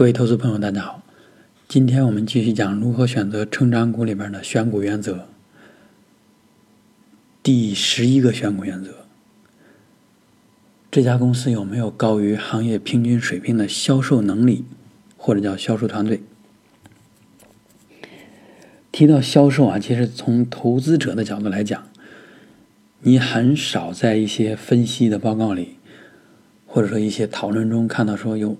各位投资朋友，大家好。今天我们继续讲如何选择成长股里边的选股原则。第十一个选股原则：这家公司有没有高于行业平均水平的销售能力，或者叫销售团队？提到销售啊，其实从投资者的角度来讲，你很少在一些分析的报告里，或者说一些讨论中看到说有。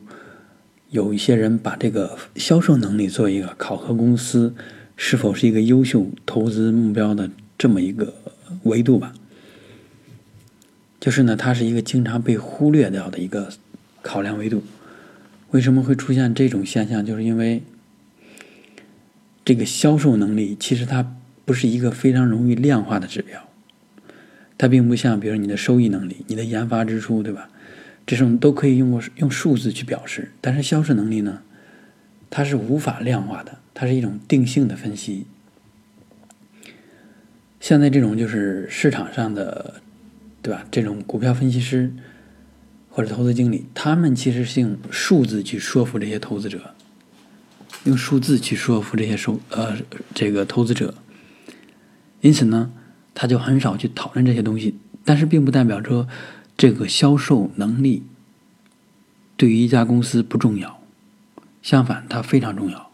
有一些人把这个销售能力做一个考核公司是否是一个优秀投资目标的这么一个维度吧，就是呢，它是一个经常被忽略掉的一个考量维度。为什么会出现这种现象？就是因为这个销售能力其实它不是一个非常容易量化的指标，它并不像比如你的收益能力、你的研发支出，对吧？这种都可以用过用数字去表示，但是销售能力呢，它是无法量化的，它是一种定性的分析。现在这种就是市场上的，对吧？这种股票分析师或者投资经理，他们其实是用数字去说服这些投资者，用数字去说服这些收呃这个投资者，因此呢，他就很少去讨论这些东西，但是并不代表说。这个销售能力对于一家公司不重要，相反，它非常重要。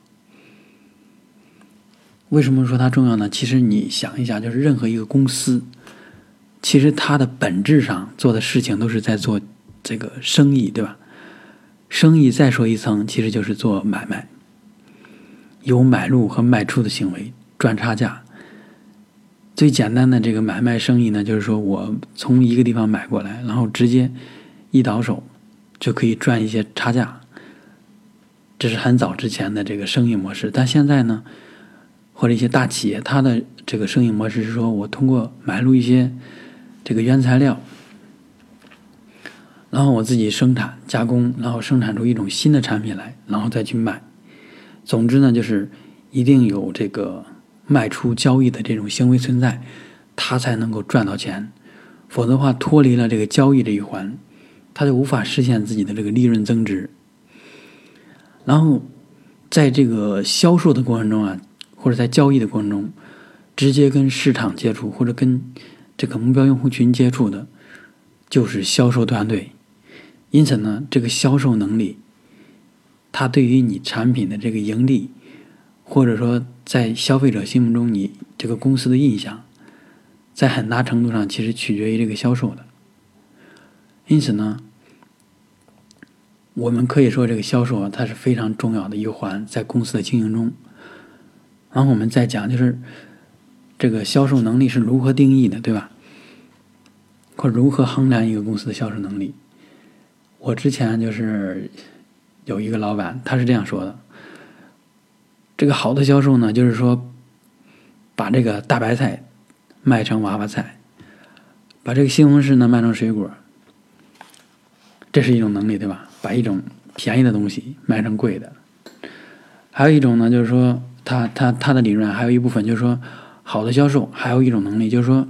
为什么说它重要呢？其实你想一下，就是任何一个公司，其实它的本质上做的事情都是在做这个生意，对吧？生意再说一层，其实就是做买卖，有买入和卖出的行为，赚差价。最简单的这个买卖生意呢，就是说我从一个地方买过来，然后直接一倒手就可以赚一些差价。这是很早之前的这个生意模式，但现在呢，或者一些大企业，它的这个生意模式是说我通过买入一些这个原材料，然后我自己生产加工，然后生产出一种新的产品来，然后再去卖。总之呢，就是一定有这个。卖出交易的这种行为存在，他才能够赚到钱，否则的话脱离了这个交易这一环，他就无法实现自己的这个利润增值。然后，在这个销售的过程中啊，或者在交易的过程中，直接跟市场接触或者跟这个目标用户群接触的，就是销售团队。因此呢，这个销售能力，它对于你产品的这个盈利。或者说，在消费者心目中，你这个公司的印象，在很大程度上其实取决于这个销售的。因此呢，我们可以说这个销售啊，它是非常重要的一环，在公司的经营中。然后我们再讲，就是这个销售能力是如何定义的，对吧？或如何衡量一个公司的销售能力？我之前就是有一个老板，他是这样说的。这个好的销售呢，就是说，把这个大白菜卖成娃娃菜，把这个西红柿呢卖成水果，这是一种能力，对吧？把一种便宜的东西卖成贵的。还有一种呢，就是说，他他他的理论还有一部分就是说，好的销售还有一种能力，就是说，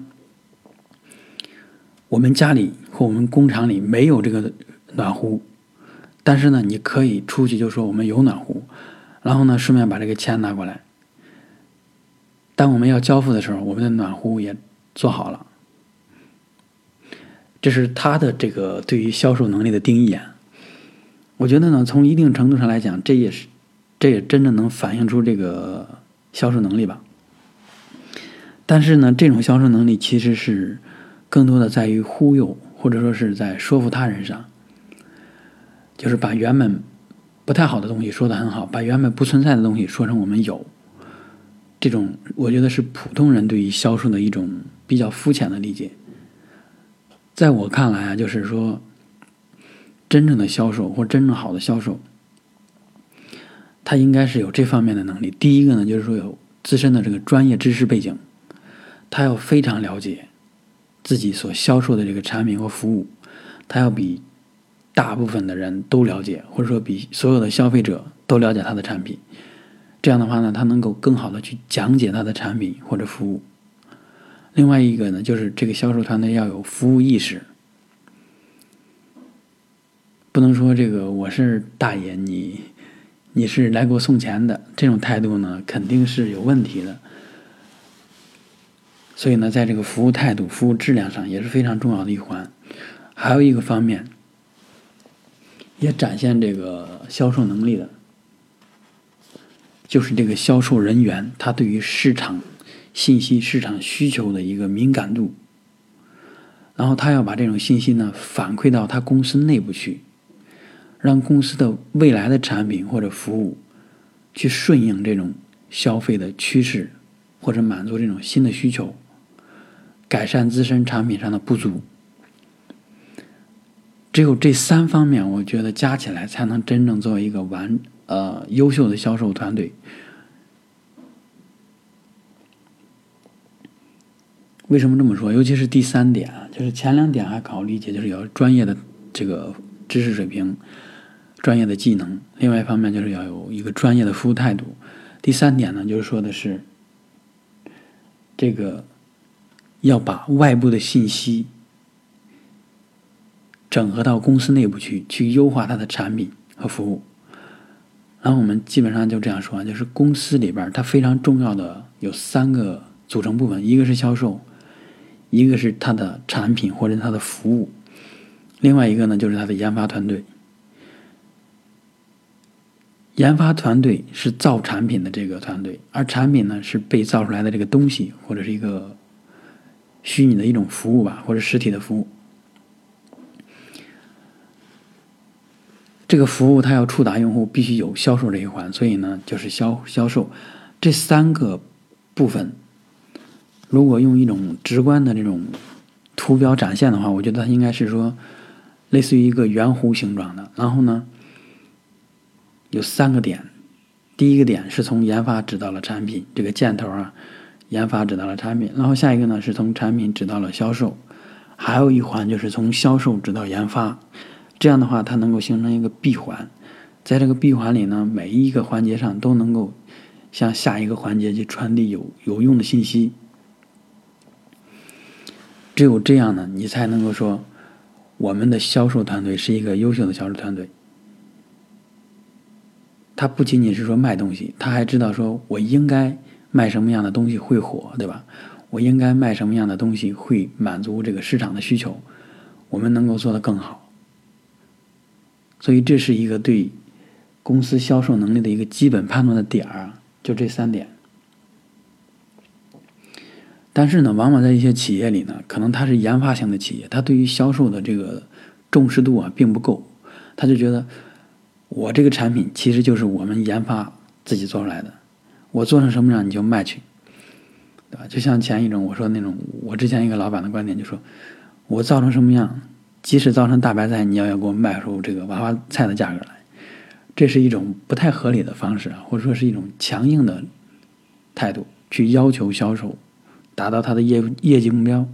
我们家里或我们工厂里没有这个暖壶，但是呢，你可以出去就说我们有暖壶。然后呢，顺便把这个钱拿过来。当我们要交付的时候，我们的暖壶也做好了。这是他的这个对于销售能力的定义啊。我觉得呢，从一定程度上来讲，这也是，这也真正能反映出这个销售能力吧。但是呢，这种销售能力其实是更多的在于忽悠，或者说是在说服他人上，就是把原本。不太好的东西说的很好，把原本不存在的东西说成我们有，这种我觉得是普通人对于销售的一种比较肤浅的理解。在我看来啊，就是说，真正的销售或真正好的销售，他应该是有这方面的能力。第一个呢，就是说有自身的这个专业知识背景，他要非常了解自己所销售的这个产品或服务，他要比。大部分的人都了解，或者说比所有的消费者都了解他的产品。这样的话呢，他能够更好的去讲解他的产品或者服务。另外一个呢，就是这个销售团队要有服务意识，不能说这个我是大爷，你你是来给我送钱的，这种态度呢，肯定是有问题的。所以呢，在这个服务态度、服务质量上也是非常重要的一环。还有一个方面，也展现这个销售能力的，就是这个销售人员他对于市场信息、市场需求的一个敏感度。然后他要把这种信息呢反馈到他公司内部去。让公司的未来的产品或者服务去顺应这种消费的趋势，或者满足这种新的需求，改善自身产品上的不足。只有这三方面，我觉得加起来才能真正作为一个完呃优秀的销售团队。为什么这么说？尤其是第三点啊，就是前两点还好理解，就是要专业的这个知识水平。专业的技能，另外一方面就是要有一个专业的服务态度。第三点呢，就是说的是这个要把外部的信息整合到公司内部去，去优化它的产品和服务。然后我们基本上就这样说，就是公司里边它非常重要的有三个组成部分，一个是销售，一个是它的产品或者它的服务，另外一个呢就是它的研发团队。研发团队是造产品的这个团队，而产品呢是被造出来的这个东西，或者是一个虚拟的一种服务吧，或者实体的服务。这个服务它要触达用户，必须有销售这一环，所以呢，就是销销售这三个部分。如果用一种直观的这种图表展现的话，我觉得它应该是说，类似于一个圆弧形状的，然后呢。有三个点，第一个点是从研发指到了产品，这个箭头啊，研发指到了产品，然后下一个呢是从产品指到了销售，还有一环就是从销售指到研发，这样的话它能够形成一个闭环，在这个闭环里呢，每一个环节上都能够向下一个环节去传递有有用的信息，只有这样呢，你才能够说我们的销售团队是一个优秀的销售团队。他不仅仅是说卖东西，他还知道说我应该卖什么样的东西会火，对吧？我应该卖什么样的东西会满足这个市场的需求，我们能够做得更好。所以这是一个对公司销售能力的一个基本判断的点儿，就这三点。但是呢，往往在一些企业里呢，可能它是研发型的企业，它对于销售的这个重视度啊并不够，他就觉得。我这个产品其实就是我们研发自己做出来的，我做成什么样你就卖去，对吧？就像前一种我说那种，我之前一个老板的观点就说，我造成什么样，即使造成大白菜，你要要给我卖出这个娃娃菜的价格来，这是一种不太合理的方式啊，或者说是一种强硬的态度去要求销售达到他的业业绩目标。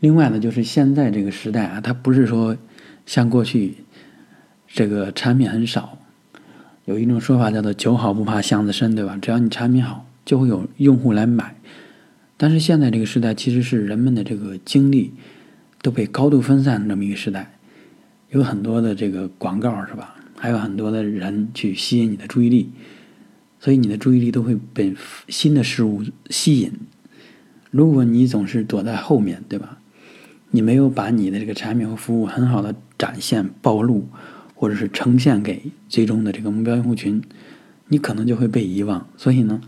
另外呢，就是现在这个时代啊，它不是说像过去这个产品很少，有一种说法叫做“酒好不怕巷子深”，对吧？只要你产品好，就会有用户来买。但是现在这个时代其实是人们的这个精力都被高度分散的这么一个时代，有很多的这个广告是吧？还有很多的人去吸引你的注意力，所以你的注意力都会被新的事物吸引。如果你总是躲在后面对吧？你没有把你的这个产品和服务很好的展现、暴露，或者是呈现给最终的这个目标用户群，你可能就会被遗忘。所以呢，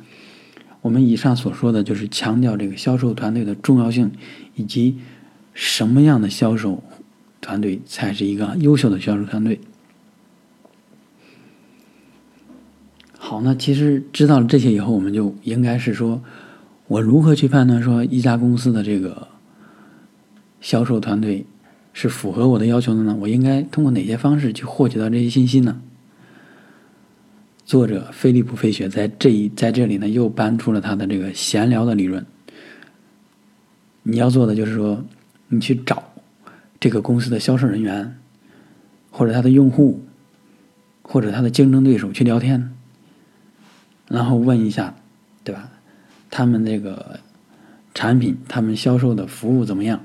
我们以上所说的就是强调这个销售团队的重要性，以及什么样的销售团队才是一个优秀的销售团队。好，那其实知道了这些以后，我们就应该是说，我如何去判断说一家公司的这个。销售团队是符合我的要求的呢？我应该通过哪些方式去获取到这些信息呢？作者菲利普·费雪在这一在这里呢，又搬出了他的这个闲聊的理论。你要做的就是说，你去找这个公司的销售人员，或者他的用户，或者他的竞争对手去聊天，然后问一下，对吧？他们这个产品，他们销售的服务怎么样？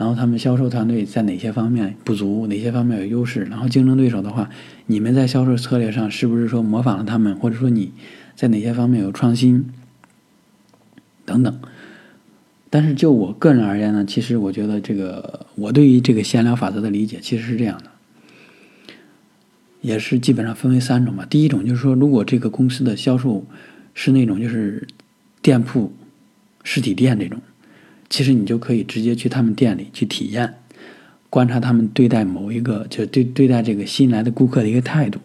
然后他们销售团队在哪些方面不足，哪些方面有优势，然后竞争对手的话，你们在销售策略上是不是说模仿了他们，或者说你在哪些方面有创新等等。但是就我个人而言呢，其实我觉得这个我对于这个闲聊法则的理解其实是这样的，也是基本上分为三种吧。第一种就是说，如果这个公司的销售是那种就是店铺实体店这种。其实你就可以直接去他们店里去体验，观察他们对待某一个就对对待这个新来的顾客的一个态度，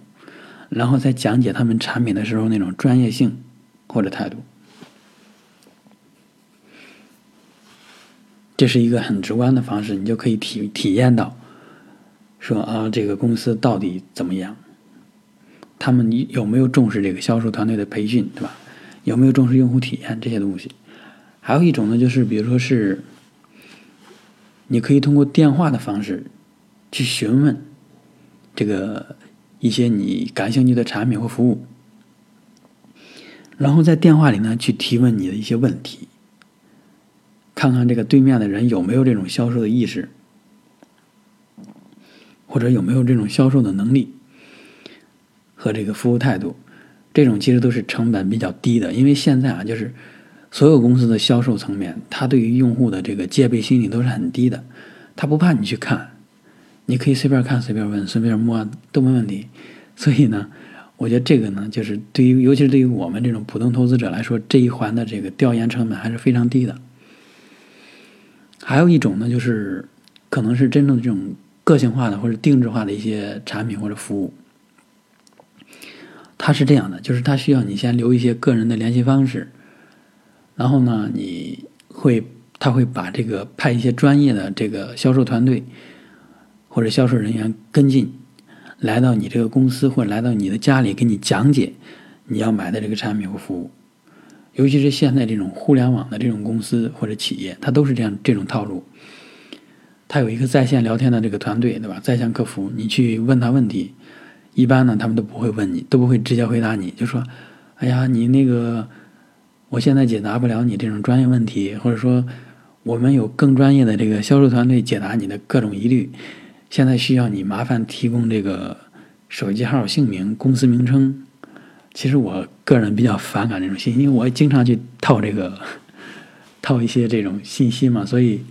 然后再讲解他们产品的时候那种专业性或者态度，这是一个很直观的方式，你就可以体体验到，说啊这个公司到底怎么样，他们有没有重视这个销售团队的培训，对吧？有没有重视用户体验这些东西？还有一种呢，就是比如说是，你可以通过电话的方式去询问这个一些你感兴趣的产品或服务，然后在电话里呢去提问你的一些问题，看看这个对面的人有没有这种销售的意识，或者有没有这种销售的能力和这个服务态度，这种其实都是成本比较低的，因为现在啊就是。所有公司的销售层面，他对于用户的这个戒备心理都是很低的，他不怕你去看，你可以随便看、随便问、随便摸都没问题。所以呢，我觉得这个呢，就是对于尤其是对于我们这种普通投资者来说，这一环的这个调研成本还是非常低的。还有一种呢，就是可能是真正的这种个性化的或者定制化的一些产品或者服务，它是这样的，就是它需要你先留一些个人的联系方式。然后呢，你会他会把这个派一些专业的这个销售团队或者销售人员跟进，来到你这个公司或者来到你的家里给你讲解你要买的这个产品和服务。尤其是现在这种互联网的这种公司或者企业，它都是这样这种套路。他有一个在线聊天的这个团队，对吧？在线客服，你去问他问题，一般呢他们都不会问你，都不会直接回答你，就说：“哎呀，你那个。”我现在解答不了你这种专业问题，或者说我们有更专业的这个销售团队解答你的各种疑虑。现在需要你麻烦提供这个手机号、姓名、公司名称。其实我个人比较反感这种信息，因为我经常去套这个套一些这种信息嘛。所以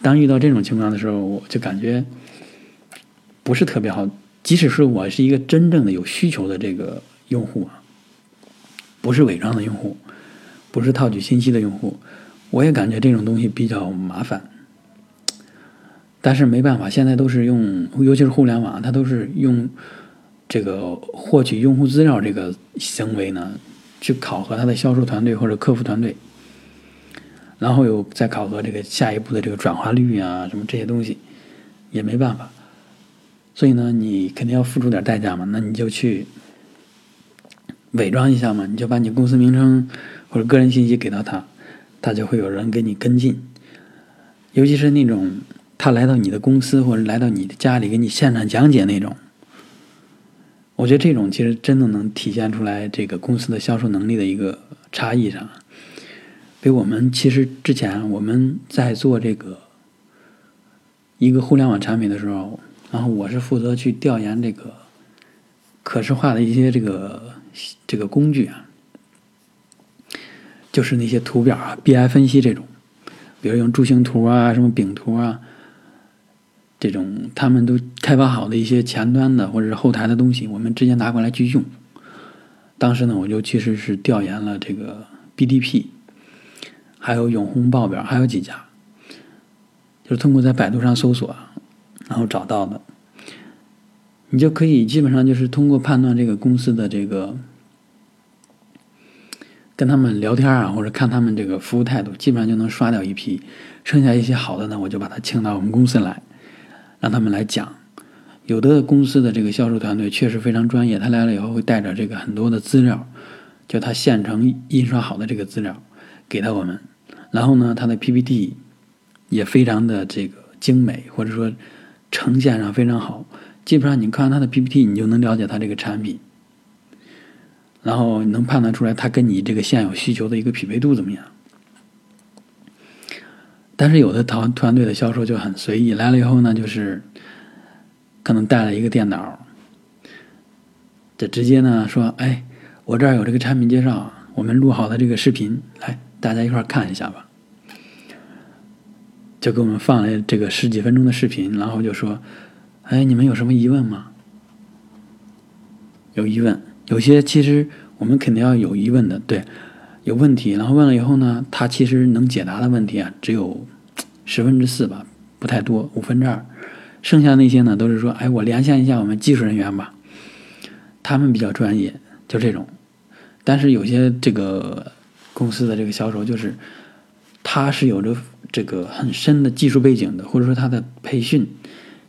当遇到这种情况的时候，我就感觉不是特别好。即使是我是一个真正的有需求的这个用户啊，不是伪装的用户。不是套取信息的用户，我也感觉这种东西比较麻烦。但是没办法，现在都是用，尤其是互联网，它都是用这个获取用户资料这个行为呢，去考核他的销售团队或者客服团队，然后又再考核这个下一步的这个转化率啊，什么这些东西，也没办法。所以呢，你肯定要付出点代价嘛，那你就去伪装一下嘛，你就把你公司名称。或者个人信息给到他，他就会有人给你跟进。尤其是那种他来到你的公司或者来到你的家里给你现场讲解那种，我觉得这种其实真的能体现出来这个公司的销售能力的一个差异上。比我们其实之前我们在做这个一个互联网产品的时候，然后我是负责去调研这个可视化的一些这个这个工具啊。就是那些图表啊，BI 分析这种，比如用柱形图啊、什么饼图啊，这种他们都开发好的一些前端的或者是后台的东西，我们直接拿过来去用。当时呢，我就其实是调研了这个 BDP，还有永红报表，还有几家，就是通过在百度上搜索，然后找到的，你就可以基本上就是通过判断这个公司的这个。跟他们聊天啊，或者看他们这个服务态度，基本上就能刷掉一批。剩下一些好的呢，我就把他请到我们公司来，让他们来讲。有的公司的这个销售团队确实非常专业，他来了以后会带着这个很多的资料，就他现成印刷好的这个资料给到我们。然后呢，他的 PPT 也非常的这个精美，或者说呈现上非常好。基本上你看他的 PPT，你就能了解他这个产品。然后能判断出来，它跟你这个现有需求的一个匹配度怎么样？但是有的团团队的销售就很随意，来了以后呢，就是可能带了一个电脑，就直接呢说：“哎，我这儿有这个产品介绍，我们录好的这个视频，来大家一块儿看一下吧。”就给我们放了这个十几分钟的视频，然后就说：“哎，你们有什么疑问吗？有疑问？有些其实我们肯定要有疑问的，对，有问题。然后问了以后呢，他其实能解答的问题啊，只有十分之四吧，不太多，五分之二。剩下那些呢，都是说：哎，我连线一下我们技术人员吧，他们比较专业，就这种。但是有些这个公司的这个销售，就是他是有着。”这个很深的技术背景的，或者说他的培训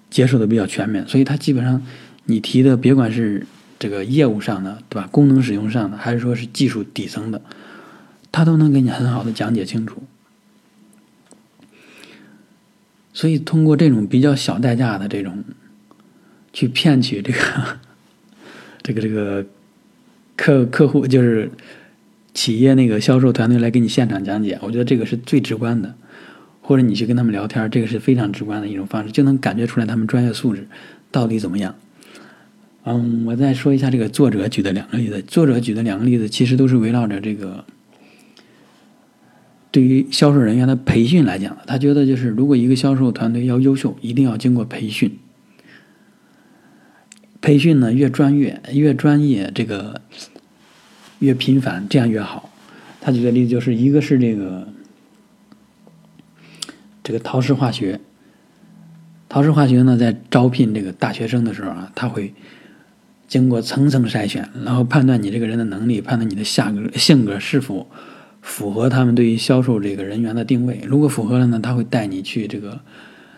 接受的比较全面，所以他基本上你提的，别管是这个业务上的，对吧？功能使用上的，还是说是技术底层的，他都能给你很好的讲解清楚。所以通过这种比较小代价的这种去骗取这个这个这个客客户，就是企业那个销售团队来给你现场讲解，我觉得这个是最直观的。或者你去跟他们聊天，这个是非常直观的一种方式，就能感觉出来他们专业素质到底怎么样。嗯，我再说一下这个作者举的两个例子。作者举的两个例子其实都是围绕着这个对于销售人员的培训来讲的。他觉得就是如果一个销售团队要优秀，一定要经过培训。培训呢越专业越专业，这个越频繁，这样越好。他举的例子就是一个是这个。这个陶氏化学，陶氏化学呢，在招聘这个大学生的时候啊，他会经过层层筛选，然后判断你这个人的能力，判断你的下格性格是否符合他们对于销售这个人员的定位。如果符合了呢，他会带你去这个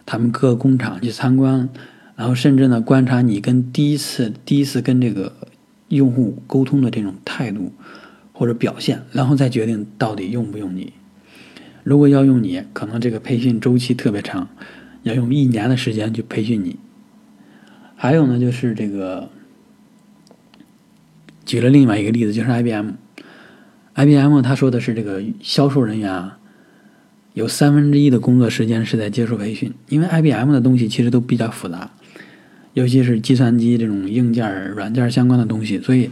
他们各工厂去参观，然后甚至呢观察你跟第一次第一次跟这个用户沟通的这种态度或者表现，然后再决定到底用不用你。如果要用你，可能这个培训周期特别长，要用一年的时间去培训你。还有呢，就是这个，举了另外一个例子，就是 IBM，IBM 他说的是这个销售人员啊，有三分之一的工作时间是在接受培训，因为 IBM 的东西其实都比较复杂，尤其是计算机这种硬件、软件相关的东西，所以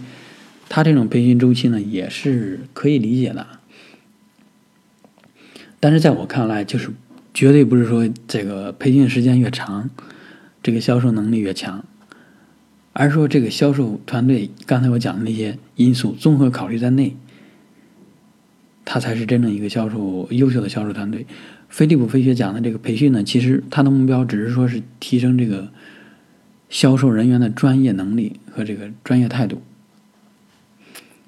他这种培训周期呢，也是可以理解的。但是在我看来，就是绝对不是说这个培训时间越长，这个销售能力越强，而是说这个销售团队刚才我讲的那些因素综合考虑在内，他才是真正一个销售优秀的销售团队。飞利浦飞雪讲的这个培训呢，其实他的目标只是说是提升这个销售人员的专业能力和这个专业态度，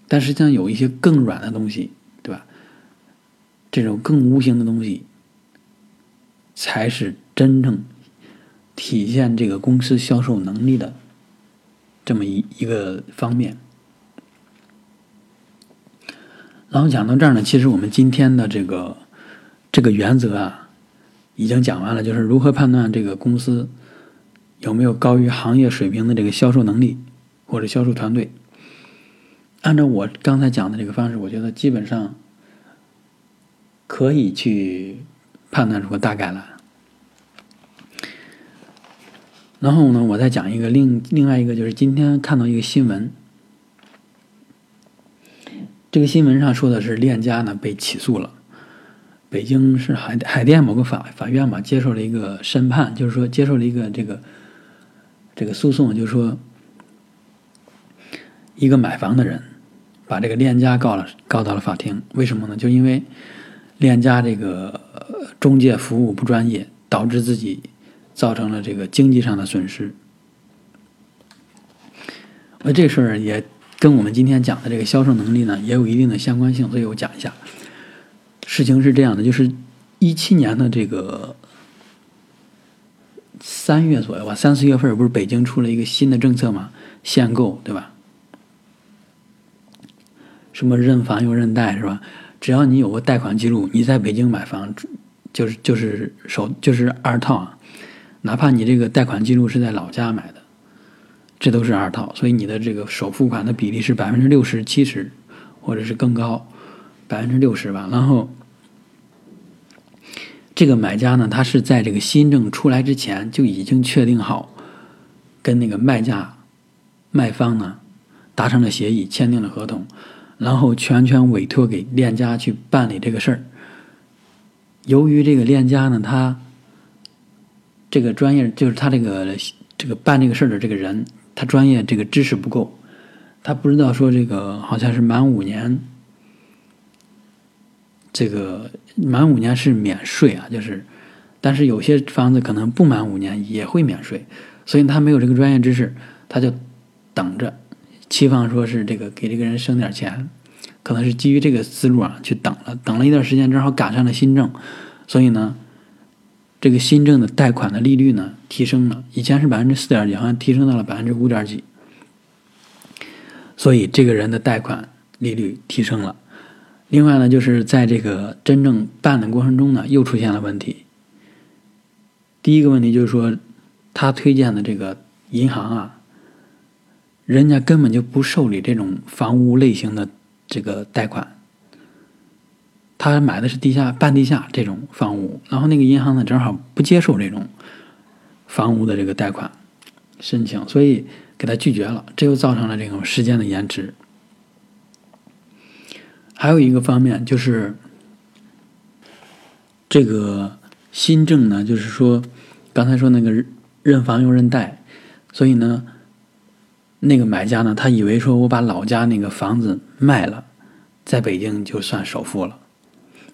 但实际上有一些更软的东西。对吧这种更无形的东西，才是真正体现这个公司销售能力的这么一一个方面。然后讲到这儿呢，其实我们今天的这个这个原则啊，已经讲完了，就是如何判断这个公司有没有高于行业水平的这个销售能力或者销售团队。按照我刚才讲的这个方式，我觉得基本上。可以去判断出个大概来。然后呢，我再讲一个另另外一个，就是今天看到一个新闻，这个新闻上说的是链家呢被起诉了，北京市海海淀某个法法院嘛接受了一个审判，就是说接受了一个这个这个诉讼，就是说一个买房的人把这个链家告了告到了法庭，为什么呢？就因为。链家这个中介服务不专业，导致自己造成了这个经济上的损失。那这事儿也跟我们今天讲的这个销售能力呢，也有一定的相关性，所以我讲一下。事情是这样的，就是一七年的这个三月左右吧，三四月份不是北京出了一个新的政策嘛，限购对吧？什么认房又认贷是吧？只要你有个贷款记录，你在北京买房，就是就是首就是二套啊，哪怕你这个贷款记录是在老家买的，这都是二套。所以你的这个首付款的比例是百分之六十七十，或者是更高，百分之六十吧。然后这个买家呢，他是在这个新政出来之前就已经确定好，跟那个卖家、卖方呢达成了协议，签订了合同，然后全权委托给链家去办理这个事儿。由于这个链家呢，他这个专业就是他这个这个办这个事儿的这个人，他专业这个知识不够，他不知道说这个好像是满五年。这个满五年是免税啊，就是，但是有些房子可能不满五年也会免税，所以他没有这个专业知识，他就等着，期望说是这个给这个人省点钱，可能是基于这个思路啊去等了，等了一段时间，正好赶上了新政，所以呢，这个新政的贷款的利率呢提升了，以前是百分之四点几，好像提升到了百分之五点几，所以这个人的贷款利率提升了。另外呢，就是在这个真正办的过程中呢，又出现了问题。第一个问题就是说，他推荐的这个银行啊，人家根本就不受理这种房屋类型的这个贷款。他买的是地下、半地下这种房屋，然后那个银行呢，正好不接受这种房屋的这个贷款申请，所以给他拒绝了，这又造成了这种时间的延迟。还有一个方面就是，这个新政呢，就是说，刚才说那个认房又认贷，所以呢，那个买家呢，他以为说我把老家那个房子卖了，在北京就算首付了，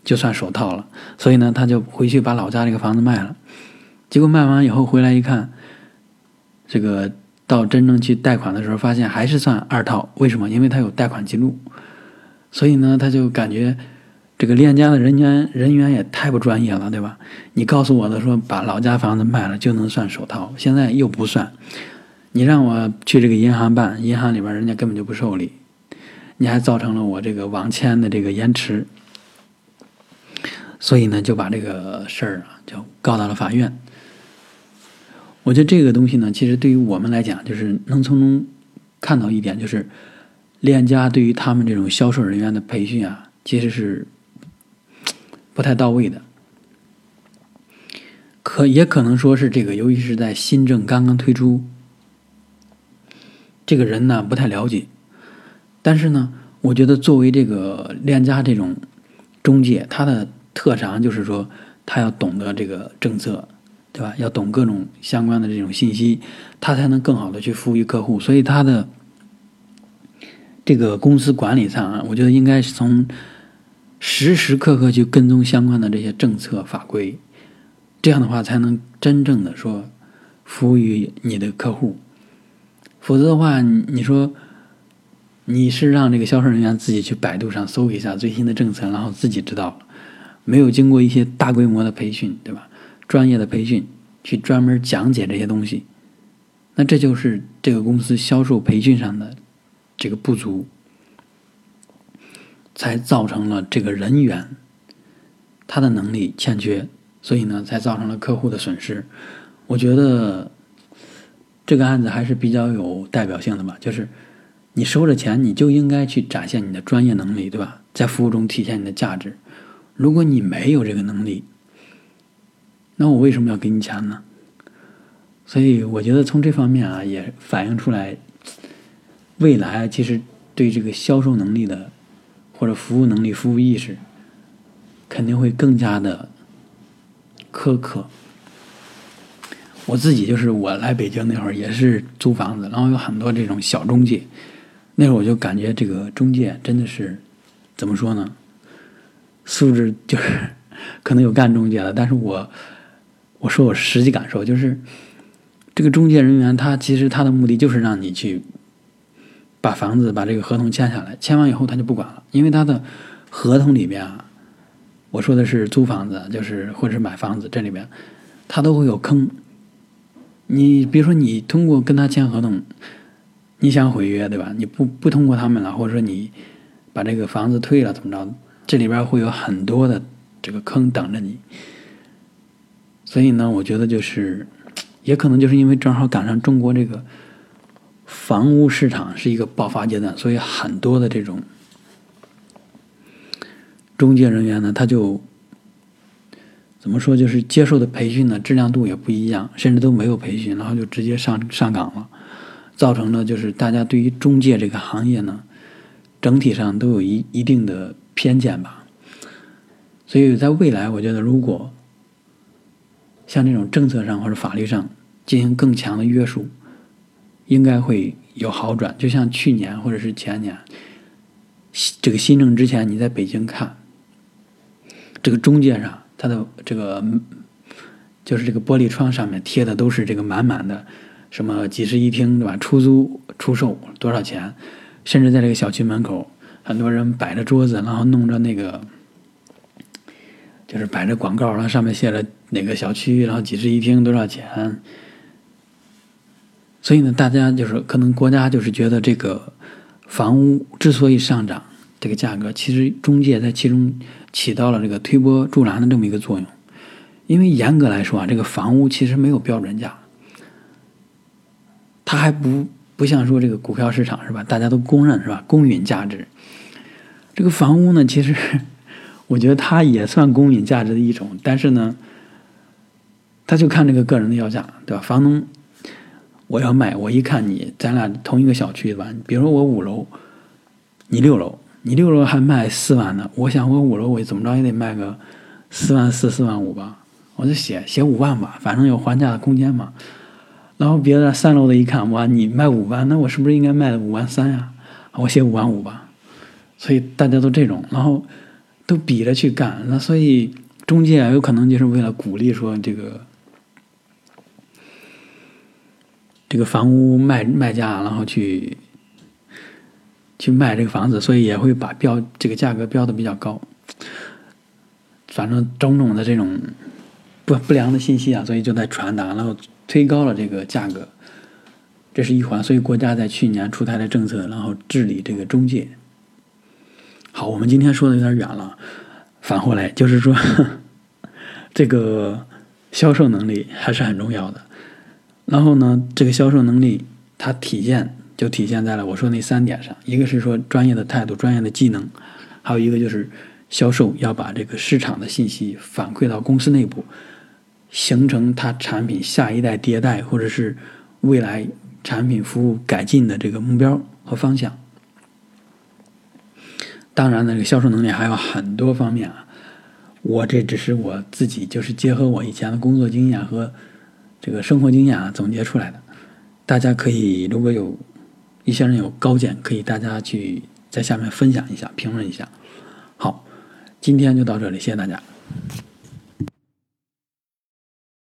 就算首套了，所以呢，他就回去把老家这个房子卖了，结果卖完以后回来一看，这个到真正去贷款的时候，发现还是算二套，为什么？因为他有贷款记录。所以呢，他就感觉这个链家的人员人员也太不专业了，对吧？你告诉我的说把老家房子卖了就能算首套，现在又不算。你让我去这个银行办，银行里边人家根本就不受理，你还造成了我这个网签的这个延迟。所以呢，就把这个事儿啊就告到了法院。我觉得这个东西呢，其实对于我们来讲，就是能从中看到一点，就是。链家对于他们这种销售人员的培训啊，其实是不太到位的，可也可能说是这个，由于是在新政刚刚推出，这个人呢不太了解。但是呢，我觉得作为这个链家这种中介，他的特长就是说，他要懂得这个政策，对吧？要懂各种相关的这种信息，他才能更好的去服务于客户。所以他的。这个公司管理上啊，我觉得应该是从时时刻刻去跟踪相关的这些政策法规，这样的话才能真正的说服务于你的客户。否则的话，你说你是让这个销售人员自己去百度上搜一下最新的政策，然后自己知道了，没有经过一些大规模的培训，对吧？专业的培训去专门讲解这些东西，那这就是这个公司销售培训上的。这个不足，才造成了这个人员他的能力欠缺，所以呢，才造成了客户的损失。我觉得这个案子还是比较有代表性的吧，就是你收了钱，你就应该去展现你的专业能力，对吧？在服务中体现你的价值。如果你没有这个能力，那我为什么要给你钱呢？所以我觉得从这方面啊，也反映出来。未来其实对这个销售能力的或者服务能力、服务意识肯定会更加的苛刻。我自己就是我来北京那会儿也是租房子，然后有很多这种小中介，那会儿我就感觉这个中介真的是怎么说呢？素质就是可能有干中介的，但是我我说我实际感受就是，这个中介人员他其实他的目的就是让你去。把房子把这个合同签下来，签完以后他就不管了，因为他的合同里边啊，我说的是租房子，就是或者是买房子，这里边他都会有坑。你比如说你通过跟他签合同，你想毁约对吧？你不不通过他们了，或者说你把这个房子退了怎么着？这里边会有很多的这个坑等着你。所以呢，我觉得就是，也可能就是因为正好赶上中国这个。房屋市场是一个爆发阶段，所以很多的这种中介人员呢，他就怎么说，就是接受的培训呢质量度也不一样，甚至都没有培训，然后就直接上上岗了，造成了就是大家对于中介这个行业呢，整体上都有一一定的偏见吧。所以在未来，我觉得如果像这种政策上或者法律上进行更强的约束，应该会有好转。就像去年或者是前年，这个新政之前，你在北京看，这个中介上它的这个就是这个玻璃窗上面贴的都是这个满满的什么几室一厅对吧？出租出售多少钱？甚至在这个小区门口，很多人摆着桌子，然后弄着那个。就是摆着广告，然后上面写着哪个小区，然后几室一厅多少钱。所以呢，大家就是可能国家就是觉得这个房屋之所以上涨，这个价格其实中介在其中起到了这个推波助澜的这么一个作用。因为严格来说啊，这个房屋其实没有标准价，它还不不像说这个股票市场是吧？大家都公认是吧？公允价值。这个房屋呢，其实。我觉得它也算公允价值的一种，但是呢，他就看这个个人的要价，对吧？房东，我要卖，我一看你，咱俩同一个小区，对吧？比如说我五楼，你六楼，你六楼还卖四万呢，我想我五楼我怎么着也得卖个四万四、四万五吧，我就写写五万吧，反正有还价的空间嘛。然后别的三楼的一看，哇，你卖五万，那我是不是应该卖五万三呀？我写五万五吧。所以大家都这种，然后。都比着去干，那所以中介有可能就是为了鼓励说这个这个房屋卖卖家，然后去去卖这个房子，所以也会把标这个价格标的比较高。反正种种的这种不不良的信息啊，所以就在传达，然后推高了这个价格，这是一环。所以国家在去年出台的政策，然后治理这个中介。好，我们今天说的有点远了，反过来就是说，这个销售能力还是很重要的。然后呢，这个销售能力它体现就体现在了我说那三点上，一个是说专业的态度、专业的技能，还有一个就是销售要把这个市场的信息反馈到公司内部，形成它产品下一代迭代或者是未来产品服务改进的这个目标和方向。当然，那个销售能力还有很多方面啊。我这只是我自己，就是结合我以前的工作经验和这个生活经验啊总结出来的。大家可以如果有一些人有高见，可以大家去在下面分享一下、评论一下。好，今天就到这里，谢谢大家。